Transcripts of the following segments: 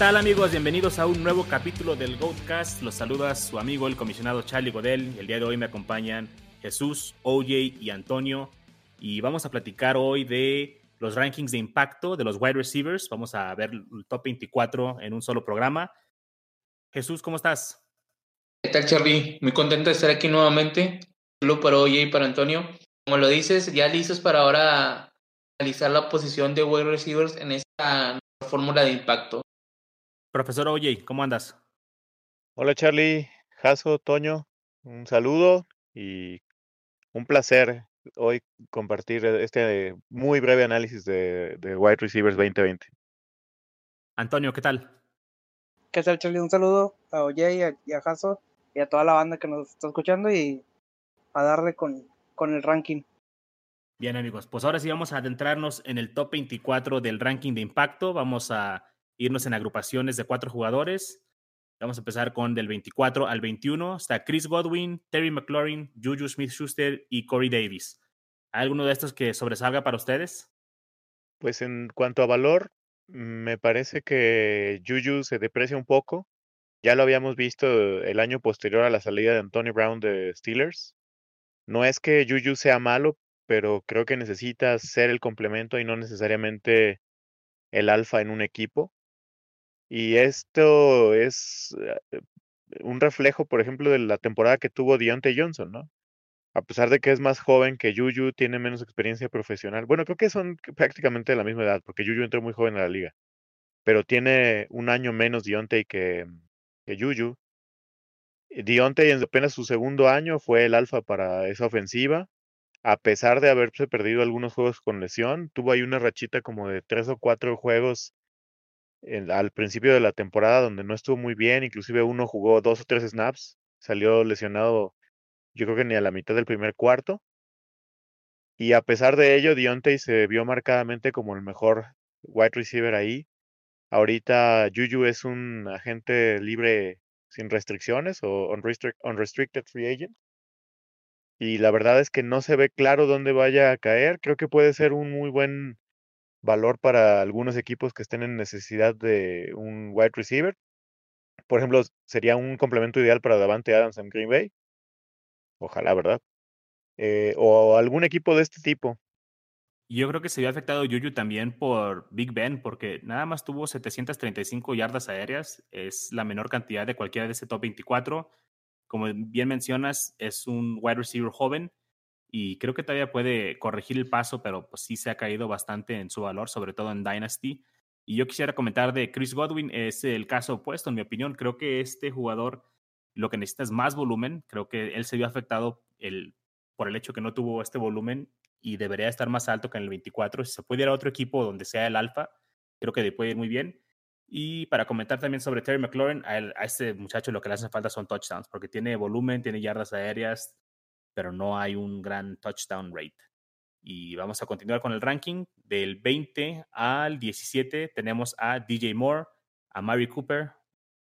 ¿Qué tal amigos? Bienvenidos a un nuevo capítulo del Goatcast. Los saluda su amigo el comisionado Charlie Godel. El día de hoy me acompañan Jesús, OJ y Antonio. Y vamos a platicar hoy de los rankings de impacto de los wide receivers. Vamos a ver el top 24 en un solo programa. Jesús, ¿cómo estás? ¿Qué tal, Charlie? Muy contento de estar aquí nuevamente. Solo para OJ y para Antonio. Como lo dices, ya listos para ahora analizar la posición de wide receivers en esta fórmula de impacto. Profesor Oye, ¿cómo andas? Hola Charlie, Jaso, Toño, un saludo y un placer hoy compartir este muy breve análisis de, de Wide Receivers 2020. Antonio, ¿qué tal? ¿Qué tal Charlie? Un saludo a Oye y a, y a Jaso y a toda la banda que nos está escuchando y a darle con, con el ranking. Bien amigos, pues ahora sí vamos a adentrarnos en el top 24 del ranking de impacto. Vamos a irnos en agrupaciones de cuatro jugadores. Vamos a empezar con del 24 al 21. Está Chris Godwin, Terry McLaurin, Juju Smith Schuster y Corey Davis. ¿Hay alguno de estos que sobresalga para ustedes? Pues en cuanto a valor, me parece que Juju se deprecia un poco. Ya lo habíamos visto el año posterior a la salida de Antonio Brown de Steelers. No es que Juju sea malo, pero creo que necesita ser el complemento y no necesariamente el alfa en un equipo. Y esto es eh, un reflejo, por ejemplo, de la temporada que tuvo Deontay Johnson, ¿no? A pesar de que es más joven que Juju, tiene menos experiencia profesional. Bueno, creo que son prácticamente de la misma edad, porque Juju entró muy joven a la liga. Pero tiene un año menos Deontay que, que Juju. Deontay en apenas su segundo año fue el alfa para esa ofensiva. A pesar de haberse perdido algunos juegos con lesión, tuvo ahí una rachita como de tres o cuatro juegos al principio de la temporada donde no estuvo muy bien, inclusive uno jugó dos o tres snaps, salió lesionado yo creo que ni a la mitad del primer cuarto. Y a pesar de ello, Dionte se vio marcadamente como el mejor wide receiver ahí. Ahorita Juju es un agente libre sin restricciones o unrestricted free agent. Y la verdad es que no se ve claro dónde vaya a caer. Creo que puede ser un muy buen valor para algunos equipos que estén en necesidad de un wide receiver. Por ejemplo, sería un complemento ideal para Davante Adams en Green Bay. Ojalá, ¿verdad? Eh, o algún equipo de este tipo. Yo creo que se vio afectado Juju también por Big Ben, porque nada más tuvo 735 yardas aéreas. Es la menor cantidad de cualquiera de ese top 24. Como bien mencionas, es un wide receiver joven y creo que todavía puede corregir el paso, pero pues sí se ha caído bastante en su valor, sobre todo en Dynasty. Y yo quisiera comentar de Chris Godwin, es el caso opuesto, en mi opinión. Creo que este jugador lo que necesita es más volumen. Creo que él se vio afectado el, por el hecho que no tuvo este volumen y debería estar más alto que en el 24. Si se puede ir a otro equipo donde sea el alfa, creo que puede ir muy bien. Y para comentar también sobre Terry McLaurin, a, a este muchacho lo que le hace falta son touchdowns, porque tiene volumen, tiene yardas aéreas, pero no hay un gran touchdown rate. Y vamos a continuar con el ranking. Del 20 al 17 tenemos a DJ Moore, a Mary Cooper,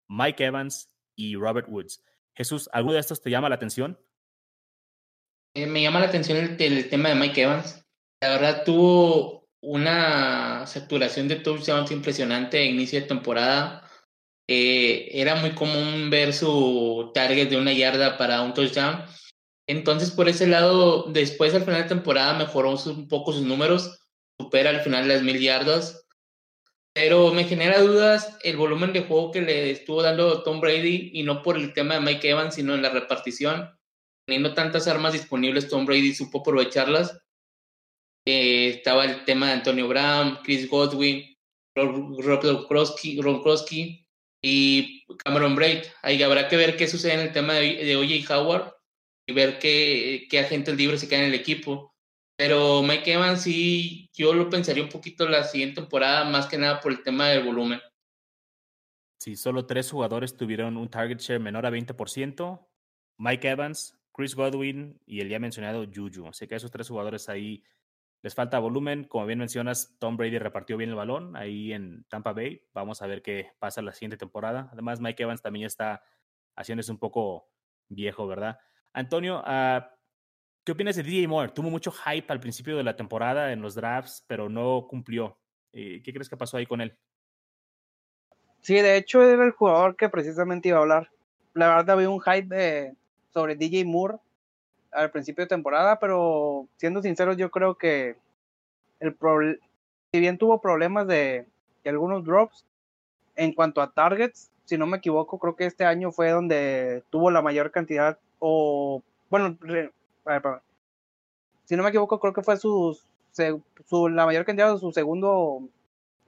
Mike Evans y Robert Woods. Jesús, ¿alguno de estos te llama la atención? Eh, me llama la atención el, tema de Mike Evans. La verdad tuvo una saturación de touchdowns impresionante a inicio de temporada. Eh, era muy común ver su target de una yarda para un touchdown entonces, por ese lado, después al final de temporada mejoró un poco sus números, supera al final las mil yardas. Pero me genera dudas el volumen de juego que le estuvo dando Tom Brady y no por el tema de Mike Evans, sino en la repartición. Teniendo tantas armas disponibles, Tom Brady supo aprovecharlas. Eh, estaba el tema de Antonio Brown, Chris Godwin, Rob Gronkowski y Cameron Braid. Ahí habrá que ver qué sucede en el tema de, de OJ Howard y ver qué, qué agentes libres se quedan en el equipo. Pero Mike Evans sí, yo lo pensaría un poquito la siguiente temporada, más que nada por el tema del volumen. Sí, solo tres jugadores tuvieron un target share menor a 20%. Mike Evans, Chris Godwin y el ya mencionado Juju. Así que esos tres jugadores ahí les falta volumen. Como bien mencionas, Tom Brady repartió bien el balón ahí en Tampa Bay. Vamos a ver qué pasa la siguiente temporada. Además, Mike Evans también está haciéndose un poco viejo, ¿verdad? Antonio, uh, ¿qué opinas de DJ Moore? Tuvo mucho hype al principio de la temporada en los drafts, pero no cumplió. Eh, ¿Qué crees que pasó ahí con él? Sí, de hecho era el jugador que precisamente iba a hablar. La verdad había un hype de, sobre DJ Moore al principio de temporada, pero siendo sinceros yo creo que el si bien tuvo problemas de, de algunos drops, en cuanto a targets, si no me equivoco, creo que este año fue donde tuvo la mayor cantidad, o bueno, si no me equivoco, creo que fue su, su, la mayor cantidad de su segundo,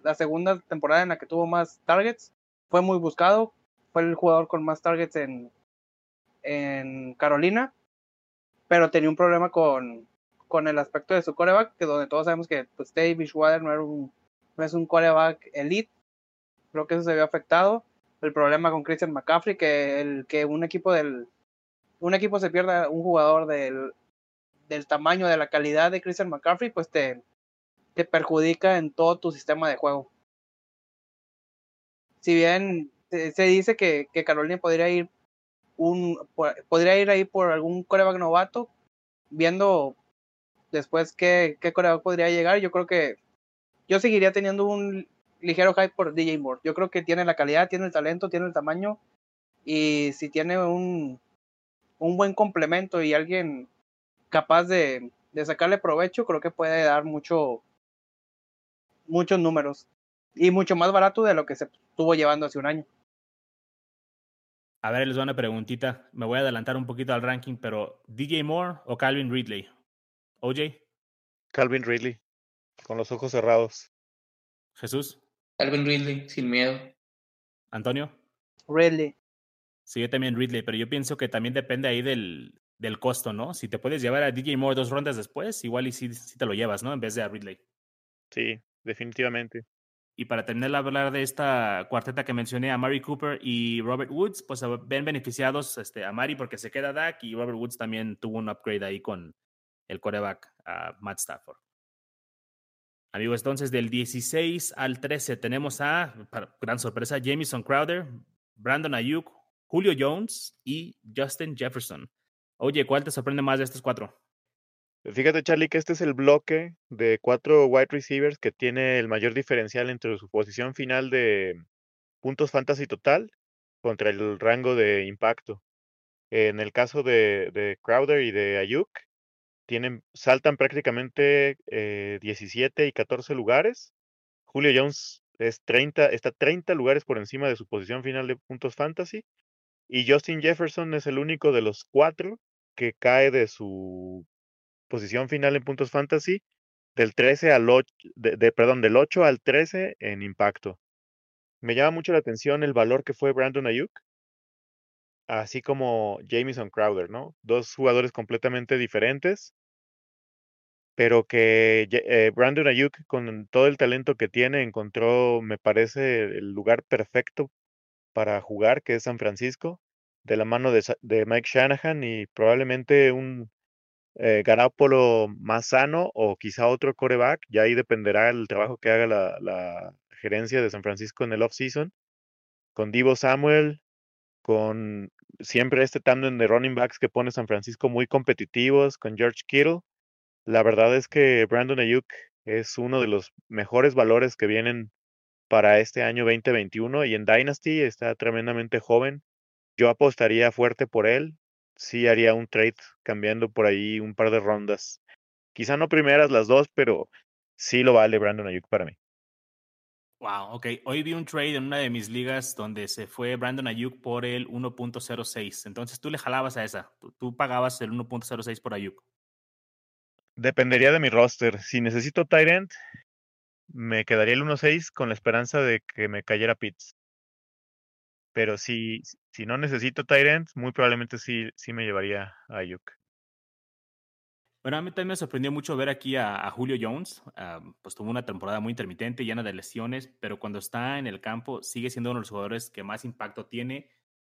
la segunda temporada en la que tuvo más targets. Fue muy buscado, fue el jugador con más targets en, en Carolina, pero tenía un problema con, con el aspecto de su coreback, que donde todos sabemos que pues, David Water no, era un, no es un coreback elite, creo que eso se vio afectado. El problema con Christian McCaffrey, que el que un equipo del un equipo se pierda un jugador del, del tamaño, de la calidad de Christian McCaffrey, pues te, te perjudica en todo tu sistema de juego. Si bien se dice que, Carolina podría ir un podría ir ahí por algún coreback novato, viendo después qué, qué coreback podría llegar, yo creo que yo seguiría teniendo un ligero hype por DJ Moore. Yo creo que tiene la calidad, tiene el talento, tiene el tamaño. Y si tiene un, un buen complemento y alguien capaz de, de sacarle provecho, creo que puede dar mucho, muchos números. Y mucho más barato de lo que se estuvo llevando hace un año. A ver, les doy una preguntita. Me voy a adelantar un poquito al ranking, pero ¿DJ Moore o Calvin Ridley? ¿OJ? Calvin Ridley, con los ojos cerrados. Jesús. Calvin Ridley, sin miedo. Antonio. Ridley. Sí, yo también Ridley, pero yo pienso que también depende ahí del, del costo, ¿no? Si te puedes llevar a DJ Moore dos rondas después, igual y sí, te lo llevas, ¿no? En vez de a Ridley. Sí, definitivamente. Y para terminar de hablar de esta cuarteta que mencioné, a Mary Cooper y Robert Woods, pues ven beneficiados este, a Mari porque se queda Dak y Robert Woods también tuvo un upgrade ahí con el quarterback a Matt Stafford. Amigos, entonces del 16 al 13 tenemos a, gran sorpresa, Jamison Crowder, Brandon Ayuk, Julio Jones y Justin Jefferson. Oye, ¿cuál te sorprende más de estos cuatro? Fíjate, Charlie, que este es el bloque de cuatro wide receivers que tiene el mayor diferencial entre su posición final de puntos fantasy total contra el rango de impacto. En el caso de, de Crowder y de Ayuk, tienen, saltan prácticamente 17 eh, y 14 lugares. Julio Jones es 30, está 30 lugares por encima de su posición final de puntos fantasy. Y Justin Jefferson es el único de los cuatro que cae de su posición final en puntos fantasy del 13 al 8, de, perdón, del 8 al 13 en impacto. Me llama mucho la atención el valor que fue Brandon Ayuk, así como Jamison Crowder, ¿no? Dos jugadores completamente diferentes, pero que eh, Brandon Ayuk, con todo el talento que tiene, encontró, me parece, el lugar perfecto para jugar, que es San Francisco, de la mano de, Mike Shanahan y probablemente un eh, más sano o quizá otro coreback, ya ahí dependerá el trabajo que haga la, la gerencia de San Francisco en el off-season, con Divo Samuel, con siempre este tándem de running backs que pone San Francisco muy competitivos, con George Kittle la verdad es que Brandon Ayuk es uno de los mejores valores que vienen para este año 2021 y en Dynasty está tremendamente joven. Yo apostaría fuerte por él. Sí haría un trade cambiando por ahí un par de rondas. Quizá no primeras las dos, pero sí lo vale Brandon Ayuk para mí. Wow, ok. Hoy vi un trade en una de mis ligas donde se fue Brandon Ayuk por el 1.06. Entonces tú le jalabas a esa. Tú, tú pagabas el 1.06 por Ayuk. Dependería de mi roster. Si necesito Tyrant, me quedaría el 1-6 con la esperanza de que me cayera Pitts. Pero si, si no necesito Tyrant, muy probablemente sí, sí me llevaría a Ayuk. Bueno, a mí también me sorprendió mucho ver aquí a, Julio Jones. Pues tuvo una temporada muy intermitente, llena de lesiones, pero cuando está en el campo sigue siendo uno de los jugadores que más impacto tiene.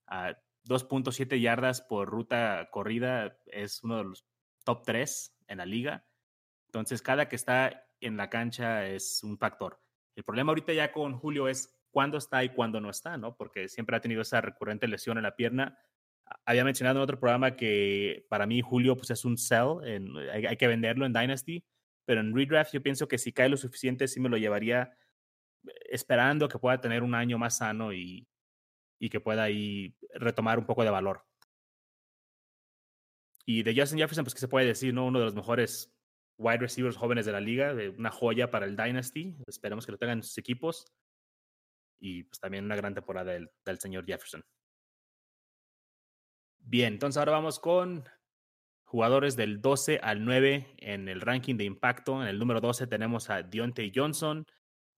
2.7 ah, yardas por ruta corrida es uno de los top 3 en la liga. Entonces, cada que está en la cancha es un factor. El problema ahorita ya con Julio es cuándo está y cuándo no está, ¿no? Porque siempre ha tenido esa recurrente lesión en la pierna. Había mencionado en otro programa que para mí Julio pues es un sell, en, hay, que venderlo en Dynasty, pero en Redraft yo pienso que si cae lo suficiente sí me lo llevaría. esperando que pueda tener un año más sano y, y que pueda ahí retomar un poco de valor. Y de Justin Jefferson, pues que se puede decir, ¿no? Uno de los mejores wide receivers jóvenes de la liga, una joya para el Dynasty. Esperemos que lo tengan en sus equipos. Y pues también una gran temporada del, del señor Jefferson. Bien, entonces ahora vamos con jugadores del 12 al 9 en el ranking de impacto. En el número 12 tenemos a Deontay Johnson,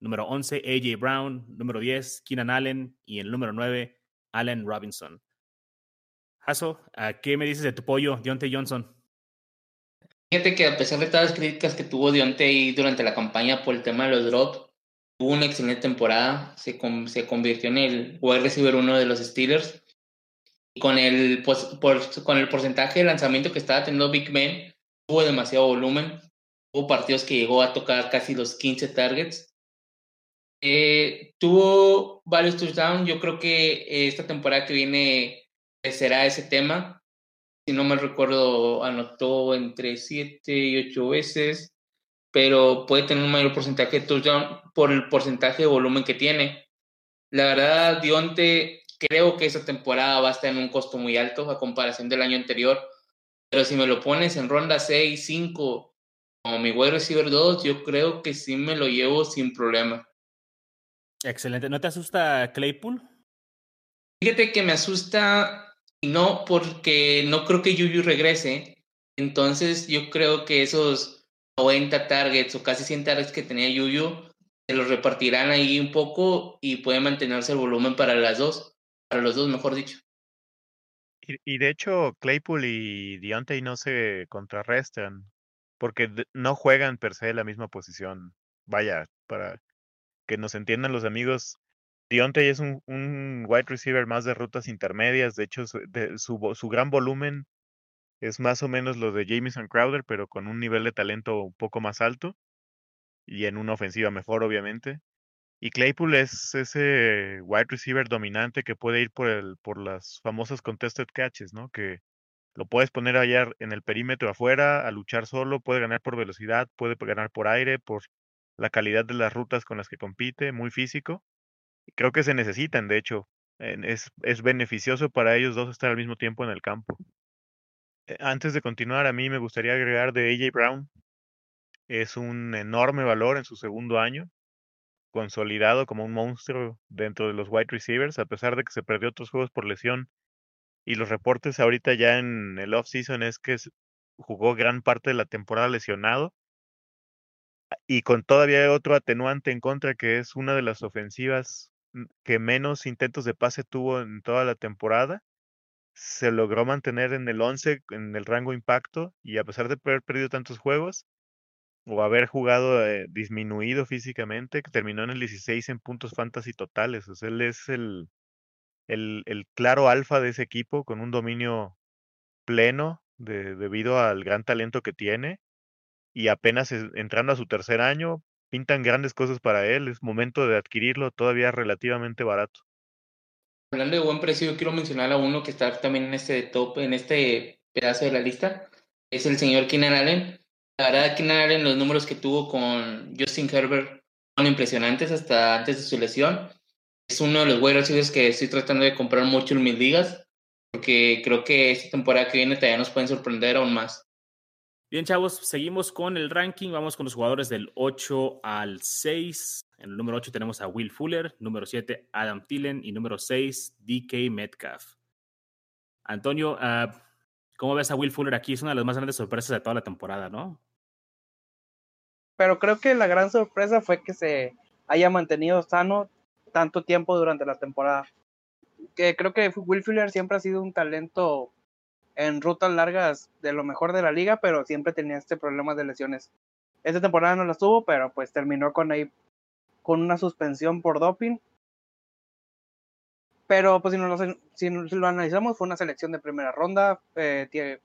número 11 AJ Brown, número 10 Keenan Allen y en el número 9 Allen Robinson. Hasso, ¿qué me dices de tu pollo, Deontay Johnson? Fíjate que a pesar de todas las críticas que tuvo Deontay durante la campaña por el tema de los drops, tuvo una excelente temporada, se, se convirtió en el wide receiver uno de los Steelers. Y con el, por, con el porcentaje de lanzamiento que estaba teniendo Big Ben, tuvo demasiado volumen. Hubo partidos que llegó a tocar casi los 15 targets. Eh, tuvo varios touchdowns. Yo creo que esta temporada que viene será ese tema. Si no me recuerdo, anotó entre 7 y 8 veces, pero puede tener un mayor porcentaje de touchdown por el porcentaje de volumen que tiene. La verdad, Dionte, creo que esta temporada va a estar en un costo muy alto a comparación del año anterior, pero si me lo pones en ronda 6, 5, como mi wide receiver 2, yo creo que sí me lo llevo sin problema. Excelente. ¿No te asusta Claypool? Fíjate que me asusta y no porque no creo que Yuyu regrese. Entonces yo creo que esos 90 targets o casi 100 targets que tenía Yuyu se los repartirán ahí un poco y puede mantenerse el volumen para las dos, para los dos, mejor dicho. Y, de hecho, Claypool y Deontay no se contrarrestan porque no juegan per se la misma posición. Vaya, para que nos entiendan los amigos, Deontay es un, un, wide receiver más de rutas intermedias. De hecho, su, su, su, gran volumen es más o menos lo de Jameson Crowder, pero con un nivel de talento un poco más alto y en una ofensiva mejor, obviamente. Y Claypool es ese wide receiver dominante que puede ir por, el, por las famosas contested catches, ¿no? Que lo puedes poner allá en el perímetro afuera a luchar solo, puede ganar por velocidad, puede ganar por aire, por la calidad de las rutas con las que compite, muy físico creo que se necesitan, de hecho. Es, es beneficioso para ellos dos estar al mismo tiempo en el campo. Eh, antes de continuar, a mí me gustaría agregar de AJ Brown. Es un enorme valor en su segundo año, consolidado como un monstruo dentro de los wide receivers, a pesar de que se perdió otros juegos por lesión. Y los reportes ahorita ya en el off-season es que jugó gran parte de la temporada lesionado y con todavía otro atenuante en contra que es una de las ofensivas Mm, que menos intentos de pase tuvo en toda la temporada. Se logró mantener en el 11, en el rango impacto, y a pesar de haber perdido tantos juegos, o haber jugado eh, disminuido físicamente, terminó en el 16 en puntos fantasy totales. Él es el, el, el claro alfa de ese equipo, con un dominio pleno de, debido al gran talento que tiene. Y apenas entrando a su tercer año, pintan grandes cosas para él, es momento de adquirirlo todavía relativamente barato. Hablando de buen precio, yo quiero mencionar a uno que está también en este top, en este pedazo de la lista, es el señor Keenan Allen. La verdad, Keenan Allen, los números que tuvo con Justin Herbert son impresionantes hasta antes de su lesión. Es uno de los wide receivers que estoy tratando de comprar mucho en mis ligas, porque creo que esta temporada que viene todavía nos pueden sorprender aún más. Bien, chavos, seguimos con el ranking. Vamos con los jugadores del 8 al 6. En el número 8 tenemos a Will Fuller, número 7 Adam Thielen y número 6 DK Metcalf. Antonio, uh, ¿cómo ves a Will Fuller aquí? Es una de las más grandes sorpresas de toda la temporada, ¿no? Pero creo que la gran sorpresa fue que se haya mantenido sano tanto tiempo durante la temporada. Que creo que Will Fuller siempre ha sido un talento en rutas largas de lo mejor de la liga, pero siempre tenía este problema de lesiones. Esta temporada no las tuvo, pero pues terminó con ahí con una suspensión por doping. Pero pues si, no lo, si, lo analizamos, fue una selección de primera ronda. Eh,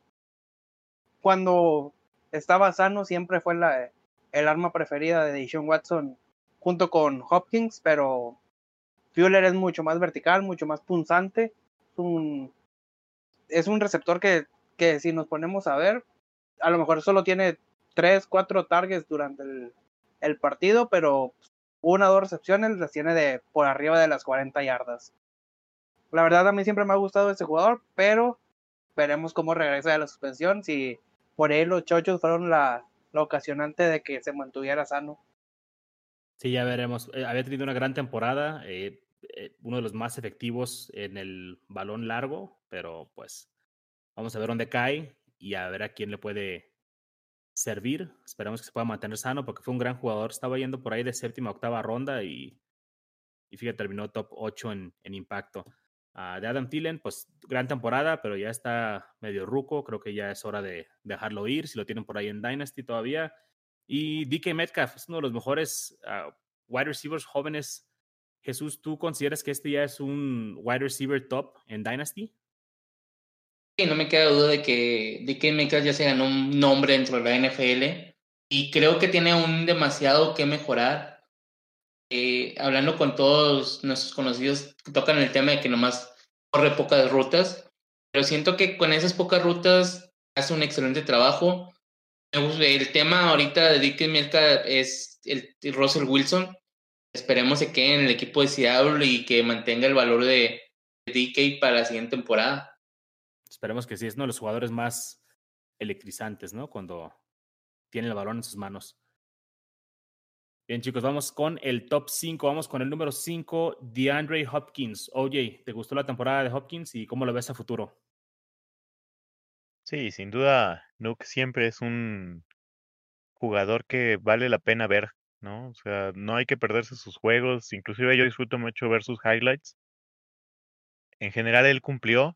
cuando estaba sano siempre fue la, el arma preferida de Deshaun Watson junto con Hopkins, pero Fuller es mucho más vertical, mucho más punzante. Es un es un receptor que, que si nos ponemos a ver, a lo mejor solo tiene 3, 4 targets durante el, el partido, pero una o dos recepciones las tiene de por arriba de las 40 yardas. La verdad a mí siempre me ha gustado este jugador, pero veremos cómo regresa de la suspensión, si por ahí los chochos fueron la, la ocasionante de que se mantuviera sano. Sí, ya veremos. Eh, había tenido una gran temporada, eh, eh, uno de los más efectivos en el balón largo, pero pues vamos a ver dónde cae y a ver a quién le puede servir. Esperamos que se pueda mantener sano porque fue un gran jugador. Estaba yendo por ahí de séptima, octava ronda y, y fíjate, terminó top 8 en, en impacto. Uh, de Adam Thielen, pues gran temporada, pero ya está medio ruco. Creo que ya es hora de dejarlo ir. Si lo tienen por ahí en Dynasty todavía. Y DK Metcalf es uno de los mejores uh, wide receivers jóvenes. Jesús, ¿tú consideras que este ya es un wide receiver top en Dynasty? Sí, no me queda duda de que DK ya se ganó un nombre dentro de la NFL y creo que tiene aún demasiado que mejorar. Eh, hablando con todos nuestros conocidos que tocan el tema de que nomás corre pocas rutas, pero siento que con esas pocas rutas hace un excelente trajo. El tema ahorita de Dick Metcalf es el Russell Wilson. Esperemos que quede en el equipo de Seattle y que mantenga el valor de, DK para la siguiente temporada. Esperemos que sí, es uno de los jugadores más electrizantes, ¿no? Cuando tiene el balón en sus manos. Bien, chicos, vamos con el top 5. Vamos con el número 5, DeAndre Hopkins. Oye, ¿te gustó la temporada de Hopkins y cómo lo ves a futuro? Sí, sin duda, Nuke siempre es un jugador que vale la pena ver, ¿no? O sea, no hay que perderse sus juegos. Inclusive yo disfruto mucho ver sus highlights. En general, él cumplió.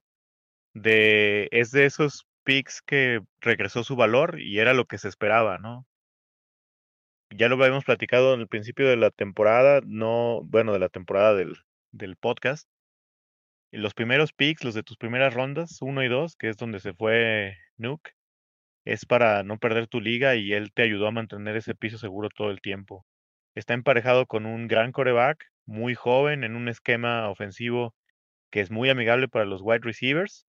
De, es de esos picks que regresó su valor y era lo que se esperaba, ¿no? Ya lo habíamos platicado en el principio de la temporada, no, bueno, de la temporada del, del podcast los primeros picks, los de tus primeras rondas, uno y dos, que es donde se fue Nuke, es para no perder tu liga y él te ayudó a mantener ese piso seguro todo el tiempo. Está emparejado con un gran coreback, muy joven, en un esquema ofensivo que es muy amigable para los wide receivers.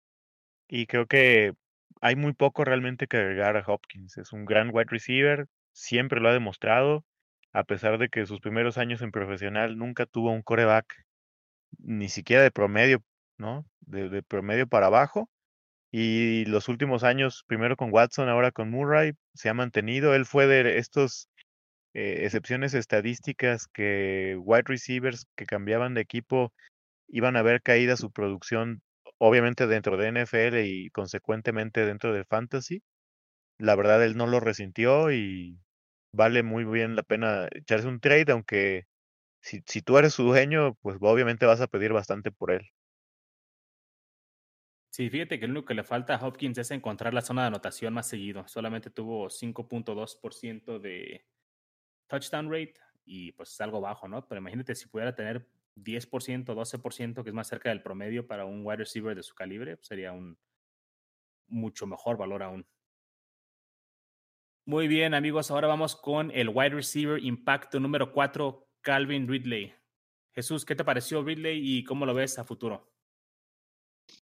Y creo que hay muy poco realmente que agregar a Hopkins. Es un gran wide receiver, siempre lo ha demostrado, a pesar de que sus primeros años en profesional nunca tuvo un coreback ni siquiera de promedio, ¿no? De, promedio para abajo. Y los últimos años, primero con Watson, ahora con Murray, se ha mantenido. Él fue de estos eh, excepciones estadísticas que wide receivers que cambiaban de equipo iban a ver caída su producción, obviamente dentro de NFL y consecuentemente dentro de Fantasy. La verdad, él no lo resintió y vale muy bien la pena echarse un trade, aunque si, si tú eres su dueño, pues obviamente vas a pedir bastante por él. Sí, fíjate que lo único que le falta a Hopkins es encontrar la zona de anotación más seguido. Solamente tuvo 5.2% de touchdown rate y pues es algo bajo, ¿no? Pero imagínate si pudiera tener 10%, 12%, que es más cerca del promedio para un wide receiver de su calibre, pues, sería un mucho mejor valor aún. Muy bien, amigos, ahora vamos con el wide receiver impacto número 4, Calvin Ridley. Jesús, ¿qué te pareció Ridley y cómo lo ves a futuro?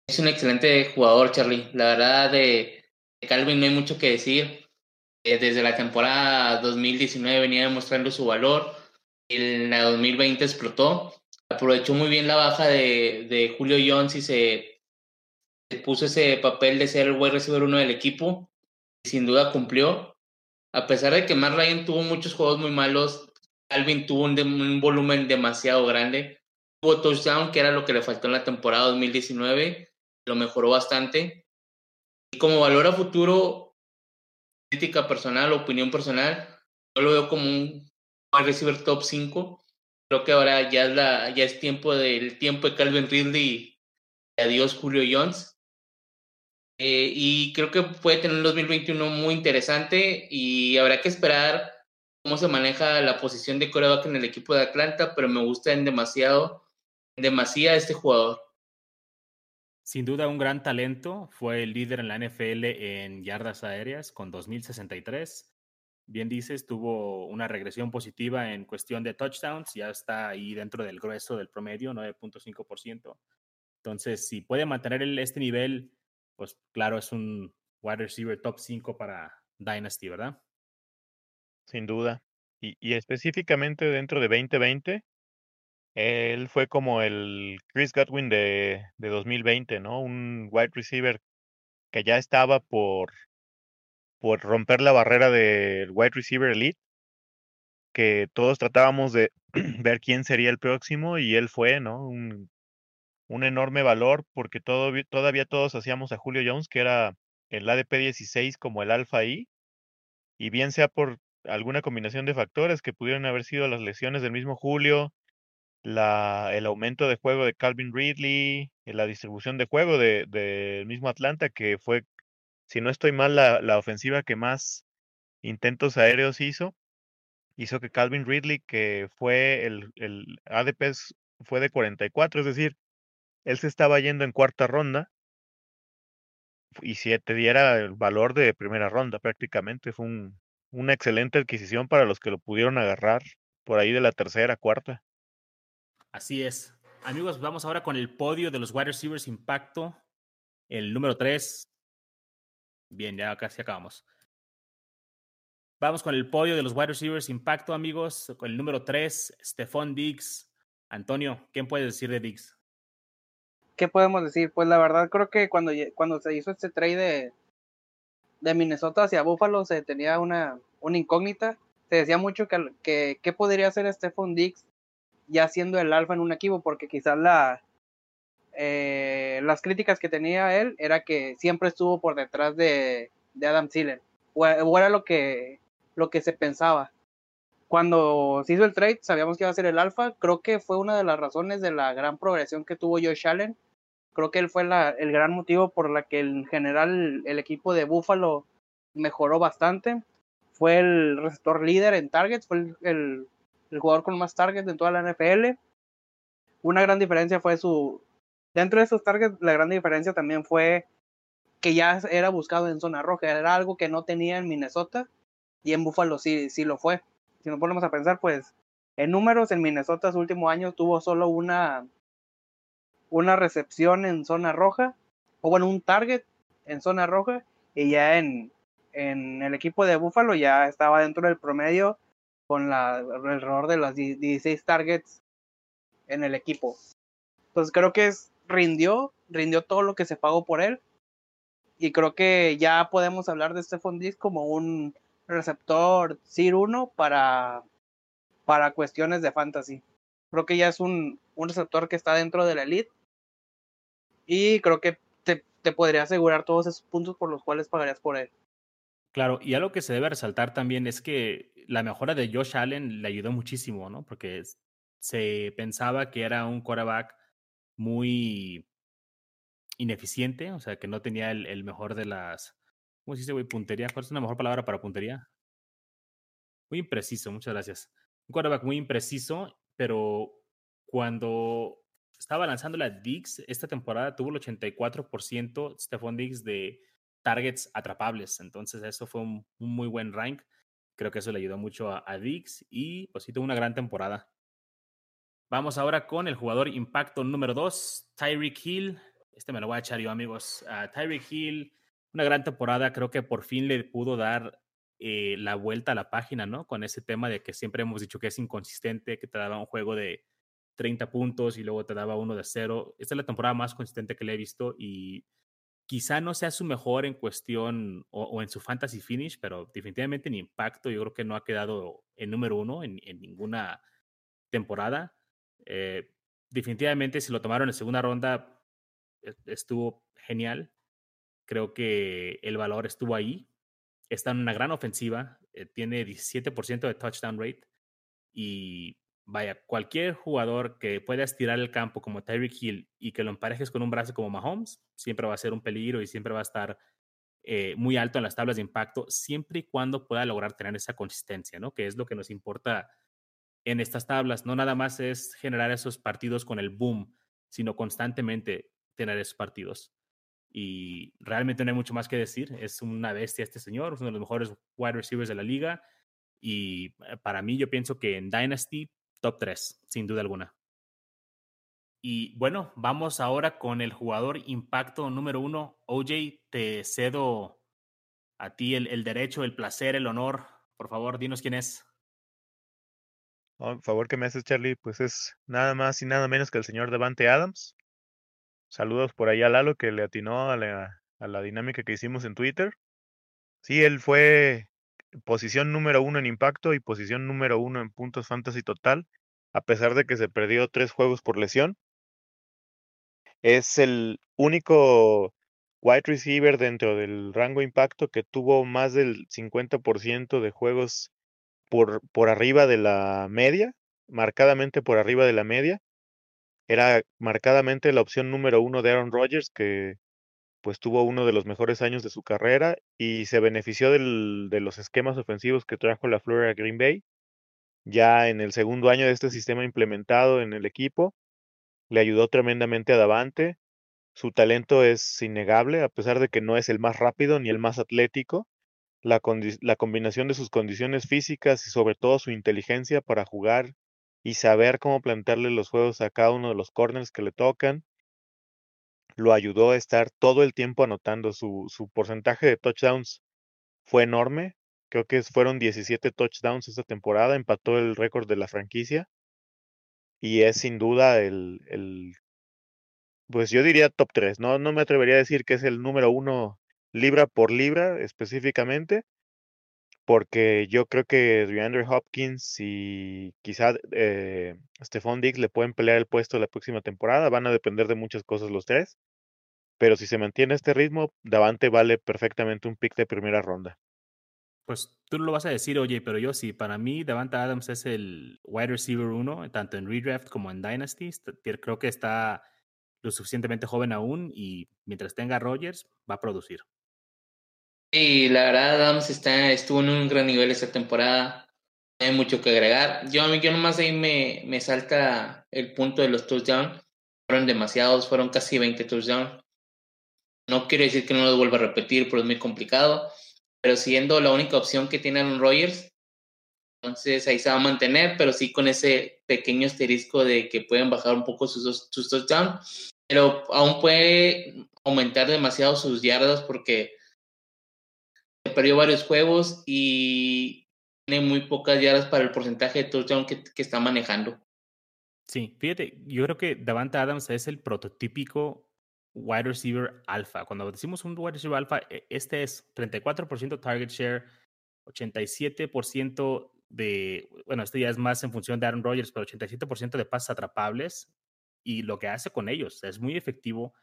Es un excelente jugador, Charlie. La verdad, de, Calvin no hay mucho que decir. Eh, desde la temporada 2019 venía demostrando su valor. En la 2020 explotó. Aprovechó muy bien la baja de, Julio Jones y se, puso ese papel de ser el buen receiver uno del equipo. Y sin duda cumplió. A pesar de que Matt Ryan tuvo muchos juegos muy malos, Alvin tuvo un, volumen demasiado grande. Tuvo touchdown, que era lo que le faltó en la temporada 2019. Lo mejoró bastante. Y como valor a futuro, crítica personal, opinión personal, yo lo veo como un receiver top 5. Creo que ahora ya es, la, ya es tiempo del tiempo de Calvin Ridley y adiós Julio Jones. Eh, y creo que puede tener un 2021 muy interesante y habrá que esperar cómo se maneja la posición de coreback en el equipo de Atlanta, pero me gusta demasiado, demasía este jugador. Sin duda un gran talento, fue el líder en la NFL en yardas aéreas con 2063. Bien dices, tuvo una regresión positiva en cuestión de touchdowns, ya está ahí dentro del grueso del promedio, 9.5%. Entonces, si puede mantener este nivel, pues claro, es un wide receiver top 5 para Dynasty, ¿verdad? sin duda. Y, específicamente dentro de 2020, él fue como el Chris Godwin de, de 2020, ¿no? Un wide receiver que ya estaba por, por romper la barrera del wide receiver elite, que todos tratábamos de ver quién sería el próximo y él fue, ¿no? Un, un enorme valor porque todo, todavía todos hacíamos a Julio Jones, que era el ADP 16 como el alfa I, y bien sea por alguna combinación de factores que pudieron haber sido las lesiones del mismo Julio, la, el aumento de juego de Calvin Ridley, la distribución de juego del de, mismo Atlanta, que fue, si no estoy mal, la, la ofensiva que más intentos aéreos hizo, hizo que Calvin Ridley, que fue el, el ADP fue de 44, es decir, él se estaba yendo en cuarta ronda y si te diera el valor de primera ronda prácticamente, fue un, una excelente adquisición para los que lo pudieron agarrar por ahí de la tercera, cuarta. Así es. Amigos, vamos ahora con el podio de los wide receivers impacto. El número 3. Bien, ya casi acabamos. Vamos con el podio de los wide receivers impacto, amigos. Con el número 3, Stephon Diggs. Antonio, ¿qué puedes decir de Diggs? ¿Qué podemos decir? Pues la verdad creo que cuando, cuando se hizo este trade de, Minnesota hacia Buffalo se tenía una, una incógnita. Se decía mucho que, que, que podría hacer Stephon Diggs ya siendo el alfa en un equipo, porque quizás la, eh, las críticas que tenía él era que siempre estuvo por detrás de, Adam Thielen, o, era lo que, lo que se pensaba. Cuando se hizo el trade, sabíamos que iba a ser el alfa, creo que fue una de las razones de la gran progresión que tuvo Josh Allen. Creo que él fue el gran motivo por la que en general el equipo de Buffalo mejoró bastante. Fue el receptor líder en targets, fue el, el el jugador con más targets en toda la NFL. Una gran diferencia fue su... Dentro de esos targets, la gran diferencia también fue que ya era buscado en zona roja. Era algo que no tenía en Minnesota y en Buffalo sí, sí lo fue. Si nos ponemos a pensar, pues en números en Minnesota su último año tuvo solo una, una recepción en zona roja, o bueno, un target en zona roja, y ya en, en el equipo de Buffalo ya estaba dentro del promedio con la, error de las 16 targets en el equipo. Entonces creo que es, rindió, rindió todo lo que se pagó por él. Y creo que ya podemos hablar de Stephon Diggs como un receptor Sir 1 para, para cuestiones de fantasy. Creo que ya es un, un receptor que está dentro de la elite. Y creo que te, te podría asegurar todos esos puntos por los cuales pagarías por él. Claro, y algo que se debe resaltar también es que la mejora de Josh Allen le ayudó muchísimo, ¿no? Porque se pensaba que era un quarterback muy ineficiente, o sea, que no tenía el, mejor de las. ¿Cómo se dice, güey? Puntería. ¿Cuál es una mejor palabra para puntería? Muy impreciso, muchas gracias. Un quarterback muy impreciso, pero cuando estaba lanzando la Diggs, esta temporada tuvo el 84% Stephon Diggs de targets atrapables. Entonces, eso fue un, muy buen rank. Creo que eso le ayudó mucho a, a y pues sí tuvo una gran temporada. Vamos ahora con el jugador impacto número 2, Tyreek Hill. Este me lo voy a echar yo, amigos. Uh, Tyreek Hill, una gran temporada. Creo que por fin le pudo dar eh, la vuelta a la página, ¿no? Con ese tema de que siempre hemos dicho que es inconsistente, que te daba un juego de 30 puntos y luego te daba uno de cero. Esta es la temporada más consistente que le he visto y quizá no sea su mejor en cuestión o, en su fantasy finish, pero definitivamente en impacto yo creo que no ha quedado en número uno en ninguna temporada. Eh, definitivamente si lo tomaron en segunda ronda estuvo genial. Creo que el valor estuvo ahí. Está en una gran ofensiva. Eh, tiene 17% de touchdown rate. Y vaya, cualquier jugador que pueda estirar el campo como Tyreek Hill y que lo emparejes con un brazo como Mahomes, siempre va a ser un peligro y siempre va a estar eh, muy alto en las tablas de impacto, siempre y cuando pueda lograr tener esa consistencia, ¿no? Que es lo que nos importa en estas tablas. No nada más es generar esos partidos con el boom, sino constantemente tener esos partidos. Y realmente no hay mucho más que decir. Es una bestia este señor, uno de los mejores wide receivers de la liga. Y eh, para mí, yo pienso que en Dynasty top 3, sin duda alguna. Y bueno, vamos ahora con el jugador impacto número uno. OJ, te cedo a ti el, el, derecho, el placer, el honor. Por favor, dinos quién es. Favor que me haces, Charlie, pues es nada más y nada menos que el señor Devante Adams. Saludos por ahí a Lalo que le atinó a la, a la dinámica que hicimos en Twitter. Sí, él fue posición número uno en impacto y posición número uno en puntos fantasy total, a pesar de que se perdió tres juegos por lesión. Es el único wide receiver dentro del rango impacto que tuvo más del 50% de juegos por, por arriba de la media, marcadamente por arriba de la media. Era marcadamente la opción número uno de Aaron Rodgers, que pues tuvo uno de los mejores años de su carrera y se benefició del, de los esquemas ofensivos que trajo la Florida Green Bay. Ya en el segundo año de este sistema implementado en el equipo, le ayudó tremendamente a Davante. Su talento es innegable, a pesar de que no es el más rápido ni el más atlético. La, la combinación de sus condiciones físicas y sobre todo su inteligencia para jugar y saber cómo plantearle los juegos a cada uno de los corners que le tocan, lo ayudó a estar todo el tiempo anotando. Su, su porcentaje de touchdowns fue enorme. Creo que fueron 17 touchdowns esta temporada, empató el récord de la franquicia. Y es sin duda el, el pues yo diría top 3. No, no me atrevería a decir que es el número uno libra por libra específicamente, porque yo creo que DeAndre Hopkins y quizá eh, Stephon Diggs le pueden pelear el puesto la próxima temporada. Van a depender de muchas cosas los tres. Pero si se mantiene este ritmo, Davante vale perfectamente un pick de primera ronda. Pues tú lo vas a decir, oye, pero yo sí, para mí Davante Adams es el wide receiver uno, tanto en redraft como en Dynasty. Creo que está lo suficientemente joven aún y mientras tenga Rogers va a producir. Y la verdad, Adams está, estuvo en un gran nivel esta temporada. Hay mucho que agregar. Yo, yo nomás ahí me, me salta el punto de los touchdowns. Fueron demasiados, fueron casi 20 touchdowns. No quiero decir que no lo vuelva a repetir, pero es muy complicado. Pero siendo la única opción que tiene Aaron Rodgers, entonces ahí se va a mantener, pero sí con ese pequeño asterisco de que pueden bajar un poco sus, sus touchdowns, pero aún puede aumentar demasiado sus yardas porque perdió varios juegos y tiene muy pocas yardas para el porcentaje de touchdown que, está manejando. Sí, fíjate, yo creo que Davante Adams es el prototípico wide receiver alfa. Cuando decimos un wide receiver alfa, e, este es 34% target share, 87% de, bueno, este ya es más en función de Aaron Rodgers, pero 87% de pases atrapables y lo que hace con ellos. Es muy efectivo.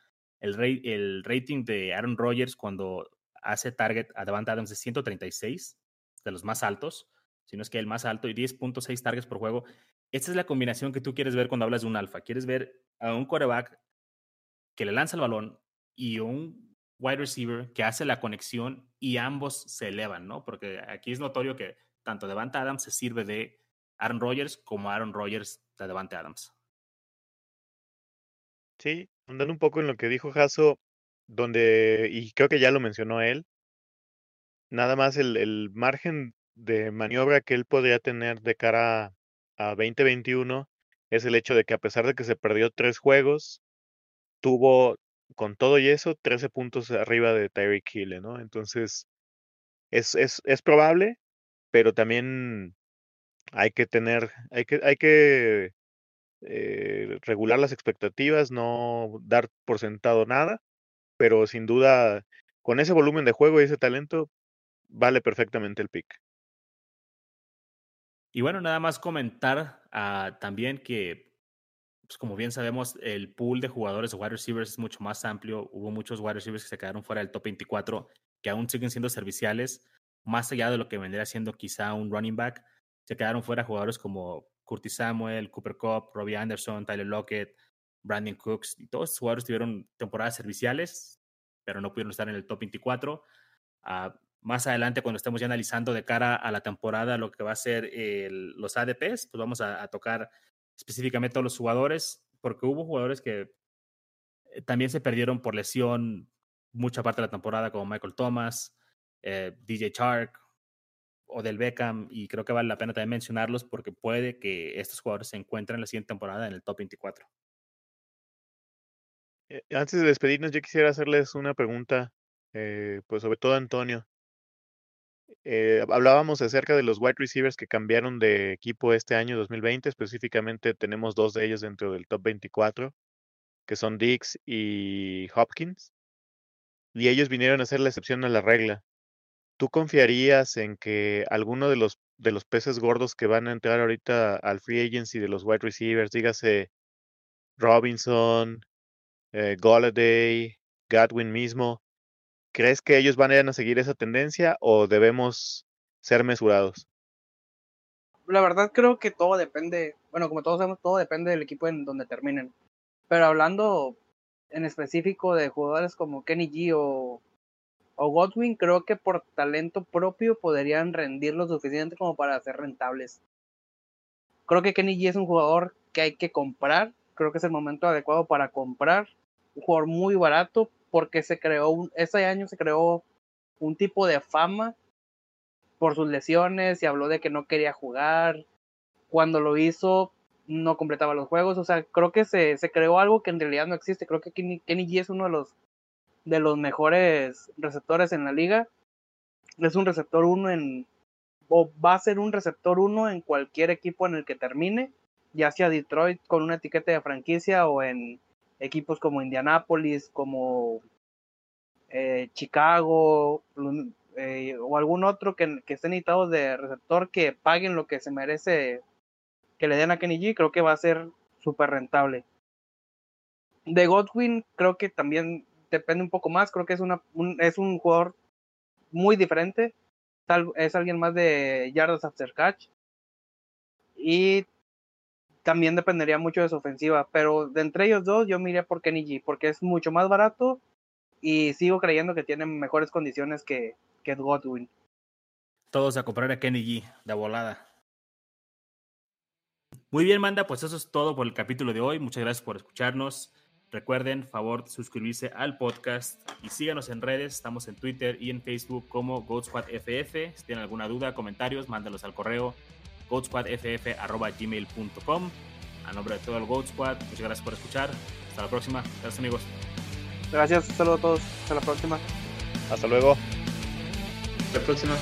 El rating de Aaron Rodgers cuando hace target a Davante Adams de 136, de los más altos, si no es que el más alto, y 10.6 targets por juego. Esta es la combinación que tú quieres ver cuando hablas de un alfa. Quieres ver a un quarterback que le lanza el balón y un wide receiver que hace la conexión y ambos se elevan, ¿no? Porque aquí es notorio que tanto Devante Adams se sirve de Aaron Rodgers como Aaron Rodgers de Devante Adams. Sí, andando un poco en lo que dijo Jaso, donde, y creo que ya lo mencionó él, nada más el, el margen de maniobra que él podría tener de cara a 2021 es el hecho de que a pesar de que se perdió tres juegos, tuvo con todo y eso 13 puntos arriba de Tyreek Hill, ¿no? Entonces, es, es, es probable, pero también hay que tener, hay que, hay que eh, regular las expectativas, no dar por sentado nada, pero sin duda, con ese volumen de juego y ese talento, vale perfectamente el pick. Y bueno, nada más comentar uh, también que pues como bien sabemos, el pool de jugadores de wide receivers es mucho más amplio. Hubo muchos wide receivers que se quedaron fuera del top 24 que aún siguen siendo serviciales, más allá de lo que vendría siendo quizá un running back. Se quedaron fuera jugadores como Curtis Samuel, Cooper Cup, Robbie Anderson, Tyler Lockett, Brandon Cooks, y todos estos jugadores tuvieron temporadas serviciales, pero no pudieron estar en el top 24. Ah, más adelante, cuando estemos ya analizando de cara a la temporada lo que va a ser los ADPs, pues vamos a, tocar específicamente a los jugadores, porque hubo jugadores que eh, también se perdieron por lesión mucha parte de la temporada, como Michael Thomas, eh, DJ Chark o del Beckham, y creo que vale la pena también mencionarlos porque puede que estos jugadores se encuentren la siguiente temporada en el top 24. Eh, antes de despedirnos, yo quisiera hacerles una pregunta, pues sobre todo a Antonio. eh, hablábamos acerca de los wide receivers que cambiaron de equipo este año 2020. Específicamente tenemos dos de ellos dentro del top 24, que son Dix y Hopkins. Y ellos vinieron a ser la excepción a la regla. ¿Tú confiarías en que alguno de los, de los peces gordos que van a entrar ahorita al free agency de los wide receivers, dígase Robinson, eh, Golladay, Godwin mismo, ¿crees que ellos van a ir a seguir esa tendencia o debemos ser mesurados? La verdad creo que todo depende, bueno, como todos sabemos, todo depende del equipo en donde terminen. Pero hablando en específico de jugadores como Kenny G o, o Godwin, creo que por talento propio podrían rendir lo suficiente como para ser rentables. Creo que Kenny G es un jugador que hay que comprar. Creo que es el momento adecuado para comprar. Jugador muy barato porque se creó, un, ese año se creó un tipo de fama por sus lesiones y habló de que no quería jugar. Cuando lo hizo, no completaba los juegos. O sea, creo que se, se creó algo que en realidad no existe. Creo que Kenny, Kenny G es uno de los, de los mejores receptores en la liga. Es un receptor uno en. O va a ser un receptor uno en cualquier equipo en el que termine. Ya sea Detroit con una etiqueta de franquicia o en equipos como Indianapolis, como eh, Chicago eh, o algún otro que, que esté necesitado de receptor que paguen lo que se merece que le den a Kenny G, creo que va a ser súper rentable. De Godwin, creo que también depende un poco más. Creo que es, una, un, es un jugador muy diferente. Es alguien más de yardas after catch. Y también dependería mucho de su ofensiva. Pero de entre ellos dos, yo me iría por Kenny G, porque es mucho más barato. Y sigo creyendo que tiene mejores condiciones que, que Godwin. Todos a comprar a Kenny G, de volada. Muy bien, Manda, pues eso es todo por el capítulo de hoy. Muchas gracias por escucharnos. Recuerden, favor, suscribirse al podcast y síganos en redes. Estamos en Twitter y en Facebook como GoatSquadFF. Si tienen alguna duda, comentarios, mándalos al correo goatsquadff.gmail.com. A nombre de todo el Goat Squad, muchas gracias por escuchar. Hasta la próxima. Gracias, amigos. Gracias, saludos a todos. Hasta la próxima. Hasta luego. Hasta la próxima.